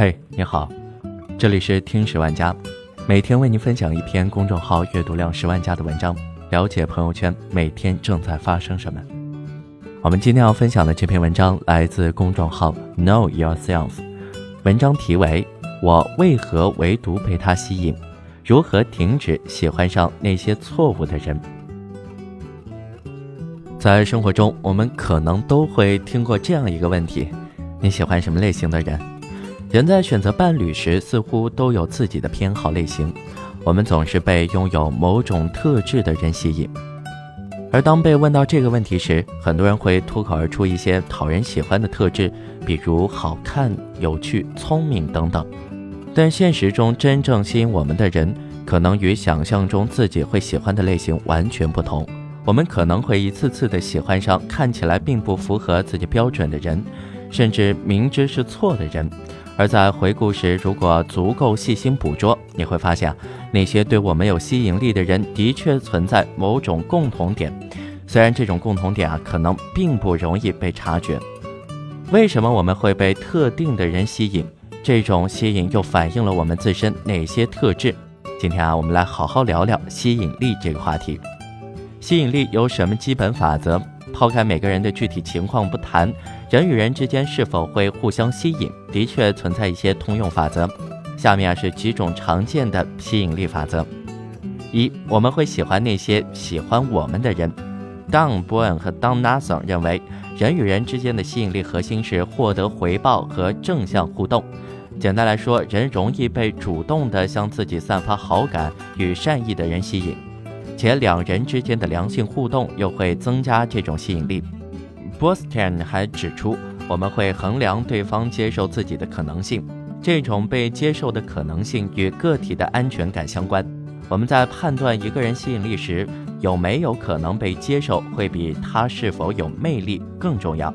嘿，你好，这里是听十万加，每天为您分享一篇公众号阅读量十万加的文章，了解朋友圈每天正在发生什么。我们今天要分享的这篇文章来自公众号 Know Yourself，文章题为《我为何唯独被他吸引？如何停止喜欢上那些错误的人》。在生活中，我们可能都会听过这样一个问题：你喜欢什么类型的人？人在选择伴侣时，似乎都有自己的偏好类型。我们总是被拥有某种特质的人吸引，而当被问到这个问题时，很多人会脱口而出一些讨人喜欢的特质，比如好看、有趣、聪明等等。但现实中，真正吸引我们的人，可能与想象中自己会喜欢的类型完全不同。我们可能会一次次的喜欢上看起来并不符合自己标准的人，甚至明知是错的人。而在回顾时，如果足够细心捕捉，你会发现，那些对我们有吸引力的人的确存在某种共同点，虽然这种共同点啊，可能并不容易被察觉。为什么我们会被特定的人吸引？这种吸引又反映了我们自身哪些特质？今天啊，我们来好好聊聊吸引力这个话题。吸引力有什么基本法则？抛开每个人的具体情况不谈，人与人之间是否会互相吸引，的确存在一些通用法则。下面啊是几种常见的吸引力法则：一，我们会喜欢那些喜欢我们的人。Don b o n 和 Don Nathan 认为，人与人之间的吸引力核心是获得回报和正向互动。简单来说，人容易被主动地向自己散发好感与善意的人吸引。且两人之间的良性互动又会增加这种吸引力。B o s t o n 还指出，我们会衡量对方接受自己的可能性，这种被接受的可能性与个体的安全感相关。我们在判断一个人吸引力时，有没有可能被接受，会比他是否有魅力更重要。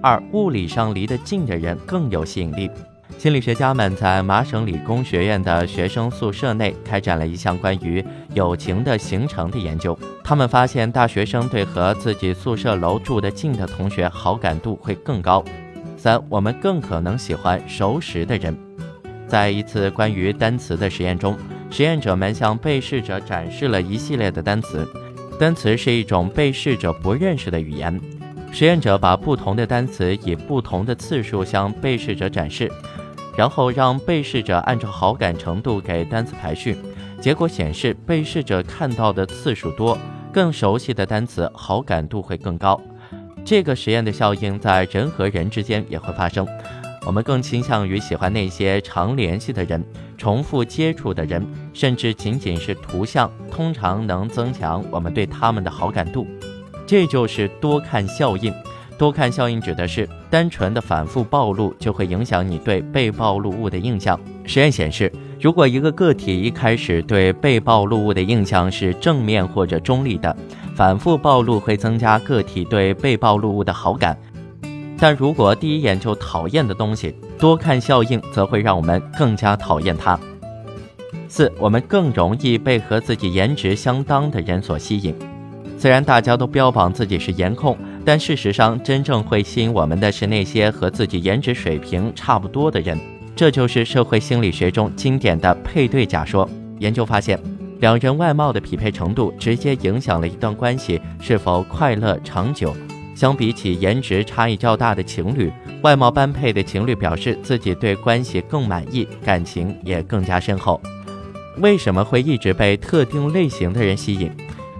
二，物理上离得近的人更有吸引力。心理学家们在麻省理工学院的学生宿舍内开展了一项关于友情的形成的研究。他们发现，大学生对和自己宿舍楼住得近的同学好感度会更高。三，我们更可能喜欢熟识的人。在一次关于单词的实验中，实验者们向被试者展示了一系列的单词。单词是一种被试者不认识的语言。实验者把不同的单词以不同的次数向被试者展示。然后让被试者按照好感程度给单词排序，结果显示被试者看到的次数多，更熟悉的单词好感度会更高。这个实验的效应在人和人之间也会发生，我们更倾向于喜欢那些常联系的人、重复接触的人，甚至仅仅是图像，通常能增强我们对他们的好感度。这就是多看效应。多看效应指的是单纯的反复暴露就会影响你对被暴露物的印象。实验显示，如果一个个体一开始对被暴露物的印象是正面或者中立的，反复暴露会增加个体对被暴露物的好感；但如果第一眼就讨厌的东西，多看效应则会让我们更加讨厌它。四，我们更容易被和自己颜值相当的人所吸引。虽然大家都标榜自己是颜控。但事实上，真正会吸引我们的是那些和自己颜值水平差不多的人。这就是社会心理学中经典的配对假说。研究发现，两人外貌的匹配程度直接影响了一段关系是否快乐长久。相比起颜值差异较大的情侣，外貌般配的情侣表示自己对关系更满意，感情也更加深厚。为什么会一直被特定类型的人吸引？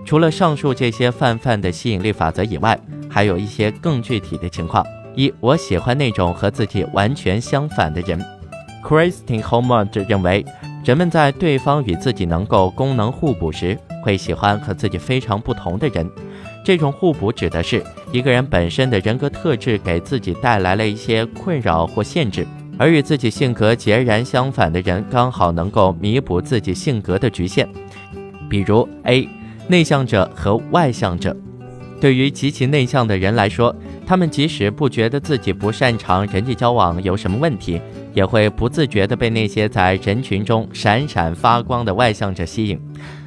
除了上述这些泛泛的吸引力法则以外，还有一些更具体的情况：一，我喜欢那种和自己完全相反的人。Christine Holmont 认为，人们在对方与自己能够功能互补时，会喜欢和自己非常不同的人。这种互补指的是一个人本身的人格特质给自己带来了一些困扰或限制，而与自己性格截然相反的人刚好能够弥补自己性格的局限。比如 A，内向者和外向者。对于极其内向的人来说，他们即使不觉得自己不擅长人际交往有什么问题，也会不自觉地被那些在人群中闪闪发光的外向者吸引。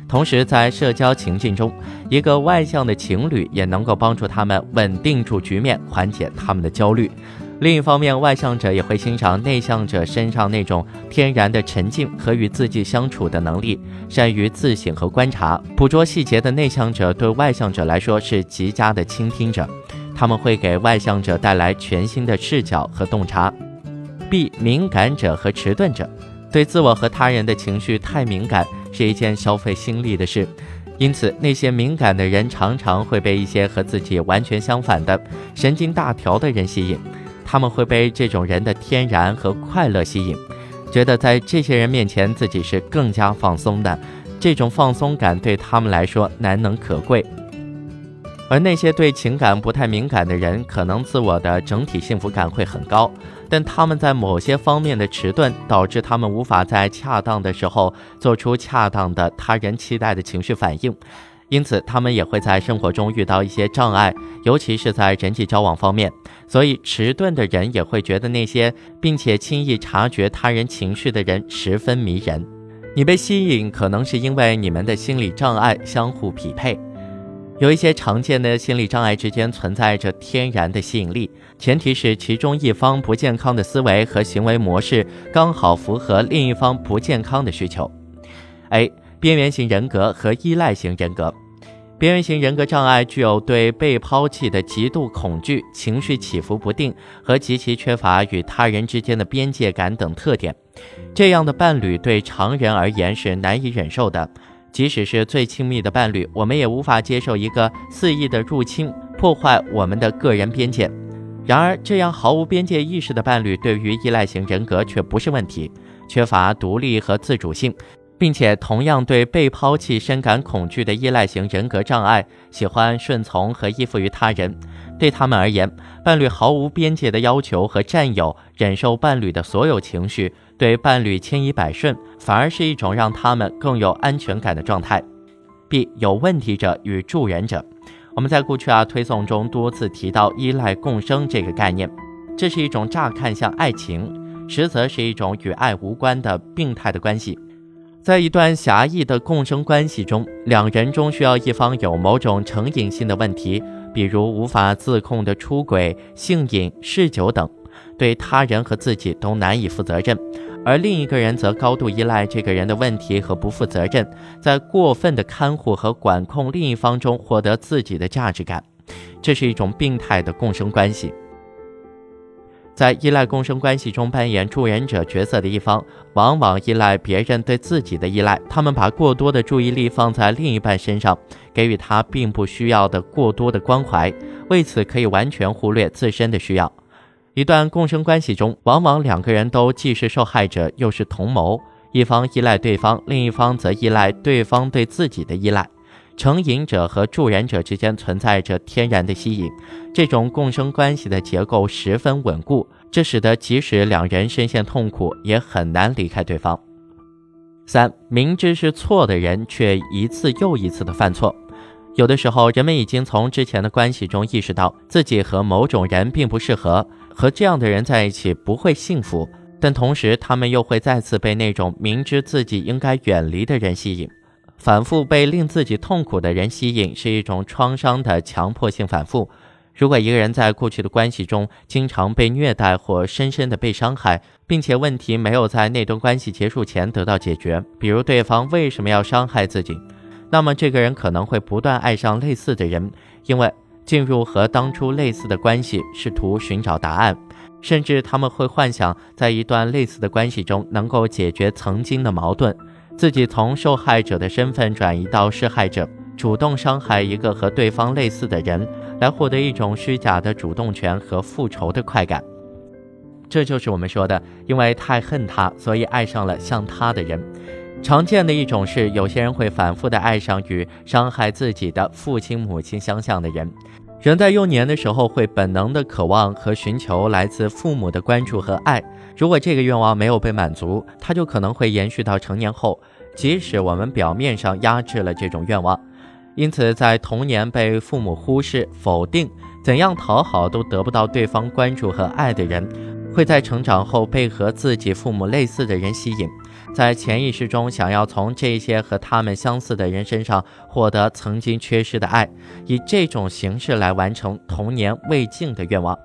同时，在社交情境中，一个外向的情侣也能够帮助他们稳定住局面，缓解他们的焦虑。另一方面，外向者也会欣赏内向者身上那种天然的沉静和与自己相处的能力，善于自省和观察、捕捉细节的内向者，对外向者来说是极佳的倾听者，他们会给外向者带来全新的视角和洞察。B 敏感者和迟钝者，对自我和他人的情绪太敏感是一件消费心力的事，因此那些敏感的人常常会被一些和自己完全相反的神经大条的人吸引。他们会被这种人的天然和快乐吸引，觉得在这些人面前自己是更加放松的，这种放松感对他们来说难能可贵。而那些对情感不太敏感的人，可能自我的整体幸福感会很高，但他们在某些方面的迟钝，导致他们无法在恰当的时候做出恰当的他人期待的情绪反应。因此，他们也会在生活中遇到一些障碍，尤其是在人际交往方面。所以，迟钝的人也会觉得那些并且轻易察觉他人情绪的人十分迷人。你被吸引，可能是因为你们的心理障碍相互匹配。有一些常见的心理障碍之间存在着天然的吸引力，前提是其中一方不健康的思维和行为模式刚好符合另一方不健康的需求。A。边缘型人格和依赖型人格，边缘型人格障碍具有对被抛弃的极度恐惧、情绪起伏不定和极其缺乏与他人之间的边界感等特点。这样的伴侣对常人而言是难以忍受的，即使是最亲密的伴侣，我们也无法接受一个肆意的入侵，破坏我们的个人边界。然而，这样毫无边界意识的伴侣对于依赖型人格却不是问题，缺乏独立和自主性。并且同样对被抛弃深感恐惧的依赖型人格障碍，喜欢顺从和依附于他人。对他们而言，伴侣毫无边界的要求和占有，忍受伴侣的所有情绪，对伴侣千依百顺，反而是一种让他们更有安全感的状态。B 有问题者与助人者，我们在过去啊推送中多次提到依赖共生这个概念，这是一种乍看像爱情，实则是一种与爱无关的病态的关系。在一段狭义的共生关系中，两人中需要一方有某种成瘾性的问题，比如无法自控的出轨、性瘾、嗜酒等，对他人和自己都难以负责任；而另一个人则高度依赖这个人的问题和不负责任，在过分的看护和管控另一方中获得自己的价值感。这是一种病态的共生关系。在依赖共生关系中扮演助人者角色的一方，往往依赖别人对自己的依赖。他们把过多的注意力放在另一半身上，给予他并不需要的过多的关怀，为此可以完全忽略自身的需要。一段共生关系中，往往两个人都既是受害者，又是同谋。一方依赖对方，另一方则依赖对方对自己的依赖。成瘾者和助人者之间存在着天然的吸引。这种共生关系的结构十分稳固，这使得即使两人深陷痛苦，也很难离开对方。三，明知是错的人，却一次又一次的犯错。有的时候，人们已经从之前的关系中意识到自己和某种人并不适合，和这样的人在一起不会幸福，但同时他们又会再次被那种明知自己应该远离的人吸引。反复被令自己痛苦的人吸引，是一种创伤的强迫性反复。如果一个人在过去的关系中经常被虐待或深深的被伤害，并且问题没有在那段关系结束前得到解决，比如对方为什么要伤害自己，那么这个人可能会不断爱上类似的人，因为进入和当初类似的关系，试图寻找答案，甚至他们会幻想在一段类似的关系中能够解决曾经的矛盾，自己从受害者的身份转移到施害者，主动伤害一个和对方类似的人。来获得一种虚假的主动权和复仇的快感，这就是我们说的，因为太恨他，所以爱上了像他的人。常见的一种是，有些人会反复的爱上与伤害自己的父亲、母亲相像的人。人在幼年的时候会本能的渴望和寻求来自父母的关注和爱，如果这个愿望没有被满足，他就可能会延续到成年后，即使我们表面上压制了这种愿望。因此，在童年被父母忽视、否定，怎样讨好都得不到对方关注和爱的人，会在成长后被和自己父母类似的人吸引，在潜意识中想要从这些和他们相似的人身上获得曾经缺失的爱，以这种形式来完成童年未尽的愿望。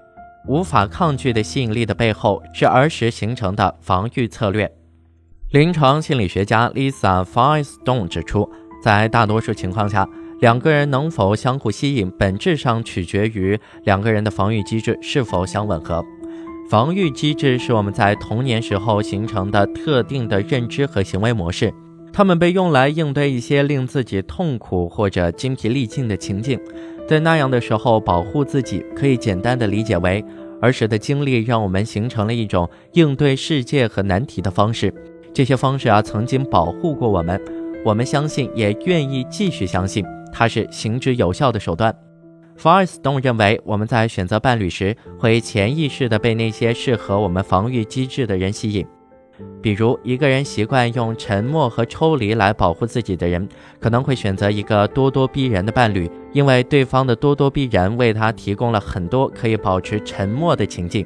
无法抗拒的吸引力的背后，是儿时形成的防御策略。临床心理学家 Lisa Firestone 指出，在大多数情况下，两个人能否相互吸引，本质上取决于两个人的防御机制是否相吻合。防御机制是我们在童年时候形成的特定的认知和行为模式，它们被用来应对一些令自己痛苦或者精疲力尽的情境。在那样的时候，保护自己可以简单的理解为儿时的经历让我们形成了一种应对世界和难题的方式。这些方式啊，曾经保护过我们，我们相信，也愿意继续相信，它是行之有效的手段。福尔斯顿认为，我们在选择伴侣时，会潜意识地被那些适合我们防御机制的人吸引。比如，一个人习惯用沉默和抽离来保护自己的人，可能会选择一个咄咄逼人的伴侣，因为对方的咄咄逼人为他提供了很多可以保持沉默的情境。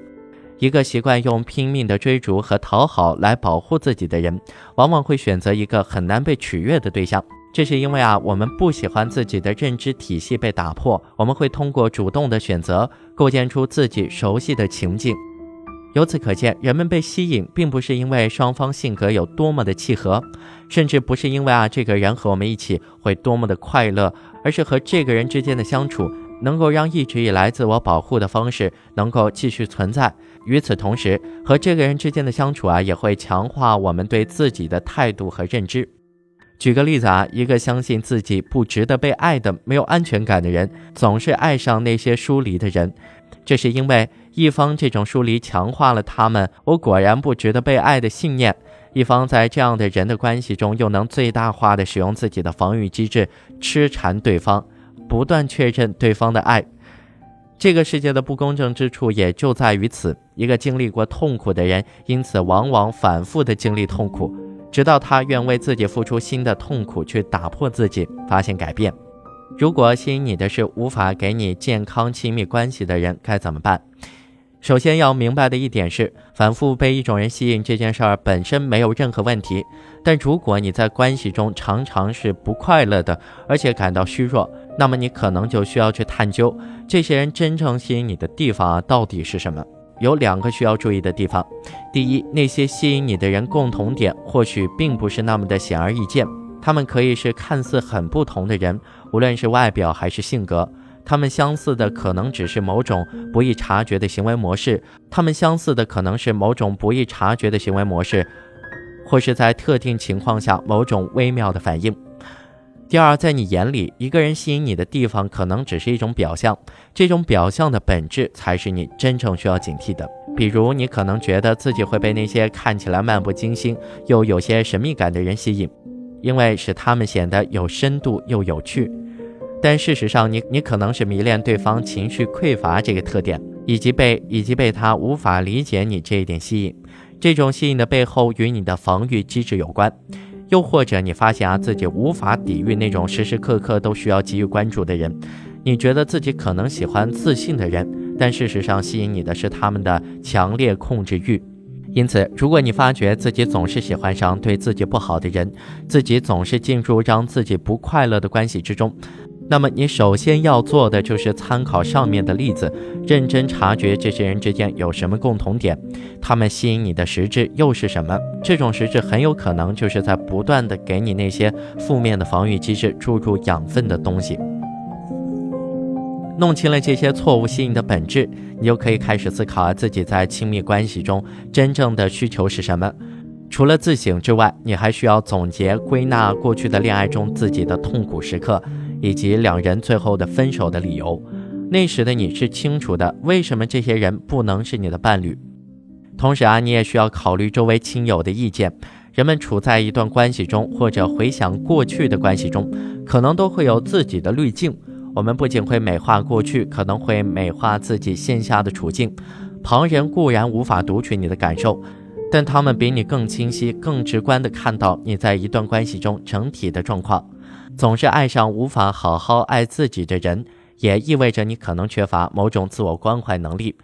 一个习惯用拼命的追逐和讨好来保护自己的人，往往会选择一个很难被取悦的对象。这是因为啊，我们不喜欢自己的认知体系被打破，我们会通过主动的选择，构建出自己熟悉的情境。由此可见，人们被吸引，并不是因为双方性格有多么的契合，甚至不是因为啊这个人和我们一起会多么的快乐，而是和这个人之间的相处能够让一直以来自我保护的方式能够继续存在。与此同时，和这个人之间的相处啊，也会强化我们对自己的态度和认知。举个例子啊，一个相信自己不值得被爱的、没有安全感的人，总是爱上那些疏离的人。这是因为一方这种疏离强化了他们“我果然不值得被爱”的信念，一方在这样的人的关系中又能最大化的使用自己的防御机制，痴缠对方，不断确认对方的爱。这个世界的不公正之处也就在于此：一个经历过痛苦的人，因此往往反复的经历痛苦。直到他愿为自己付出新的痛苦，去打破自己，发现改变。如果吸引你的是无法给你健康亲密关系的人，该怎么办？首先要明白的一点是，反复被一种人吸引这件事儿本身没有任何问题。但如果你在关系中常常是不快乐的，而且感到虚弱，那么你可能就需要去探究这些人真正吸引你的地方到底是什么。有两个需要注意的地方。第一，那些吸引你的人共同点或许并不是那么的显而易见，他们可以是看似很不同的人，无论是外表还是性格。他们相似的可能只是某种不易察觉的行为模式，他们相似的可能是某种不易察觉的行为模式，或是在特定情况下某种微妙的反应。第二，在你眼里，一个人吸引你的地方可能只是一种表象，这种表象的本质才是你真正需要警惕的。比如，你可能觉得自己会被那些看起来漫不经心又有些神秘感的人吸引，因为使他们显得有深度又有趣。但事实上，你你可能是迷恋对方情绪匮乏这个特点，以及被以及被他无法理解你这一点吸引。这种吸引的背后与你的防御机制有关。又或者你发现啊自己无法抵御那种时时刻刻都需要给予关注的人，你觉得自己可能喜欢自信的人，但事实上吸引你的是他们的强烈控制欲。因此，如果你发觉自己总是喜欢上对自己不好的人，自己总是进入让自己不快乐的关系之中。那么，你首先要做的就是参考上面的例子，认真察觉这些人之间有什么共同点，他们吸引你的实质又是什么？这种实质很有可能就是在不断的给你那些负面的防御机制注入养分的东西。弄清了这些错误吸引的本质，你就可以开始思考自己在亲密关系中真正的需求是什么。除了自省之外，你还需要总结归纳过去的恋爱中自己的痛苦时刻。以及两人最后的分手的理由，那时的你是清楚的，为什么这些人不能是你的伴侣。同时啊，你也需要考虑周围亲友的意见。人们处在一段关系中，或者回想过去的关系中，可能都会有自己的滤镜。我们不仅会美化过去，可能会美化自己现下的处境。旁人固然无法读取你的感受，但他们比你更清晰、更直观地看到你在一段关系中整体的状况。总是爱上无法好好爱自己的人，也意味着你可能缺乏某种自我关怀能力。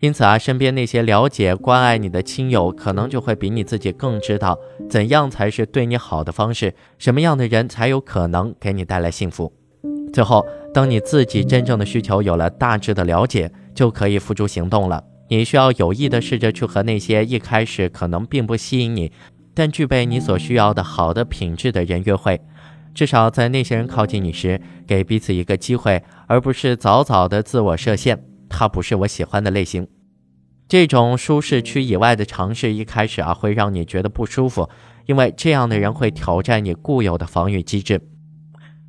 因此啊，身边那些了解、关爱你的亲友，可能就会比你自己更知道怎样才是对你好的方式，什么样的人才有可能给你带来幸福。最后，当你自己真正的需求有了大致的了解，就可以付诸行动了。你需要有意的试着去和那些一开始可能并不吸引你，但具备你所需要的好的品质的人约会。至少在那些人靠近你时，给彼此一个机会，而不是早早的自我设限。他不是我喜欢的类型。这种舒适区以外的尝试，一开始啊会让你觉得不舒服，因为这样的人会挑战你固有的防御机制。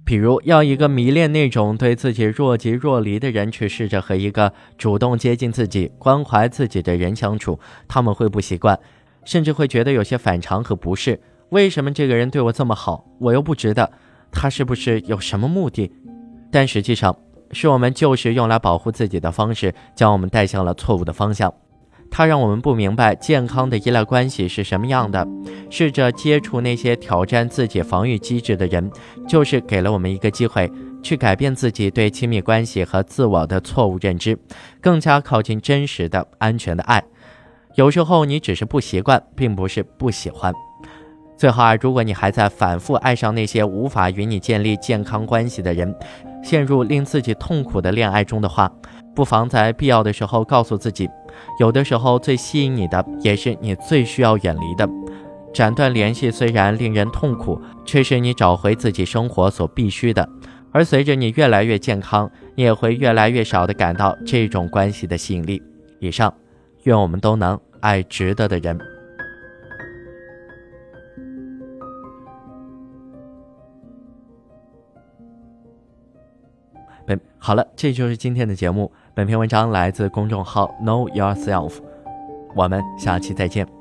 比如，要一个迷恋那种对自己若即若离的人去试着和一个主动接近自己、关怀自己的人相处，他们会不习惯，甚至会觉得有些反常和不适。为什么这个人对我这么好，我又不值得？他是不是有什么目的？但实际上，是我们旧时用来保护自己的方式，将我们带向了错误的方向。它让我们不明白健康的依赖关系是什么样的。试着接触那些挑战自己防御机制的人，就是给了我们一个机会，去改变自己对亲密关系和自我的错误认知，更加靠近真实的、安全的爱。有时候你只是不习惯，并不是不喜欢。最后啊，如果你还在反复爱上那些无法与你建立健康关系的人，陷入令自己痛苦的恋爱中的话，不妨在必要的时候告诉自己。有的时候，最吸引你的也是你最需要远离的。斩断联系虽然令人痛苦，却是你找回自己生活所必须的。而随着你越来越健康，你也会越来越少的感到这种关系的吸引力。以上，愿我们都能爱值得的人。好了，这就是今天的节目。本篇文章来自公众号 Know Yourself，我们下期再见。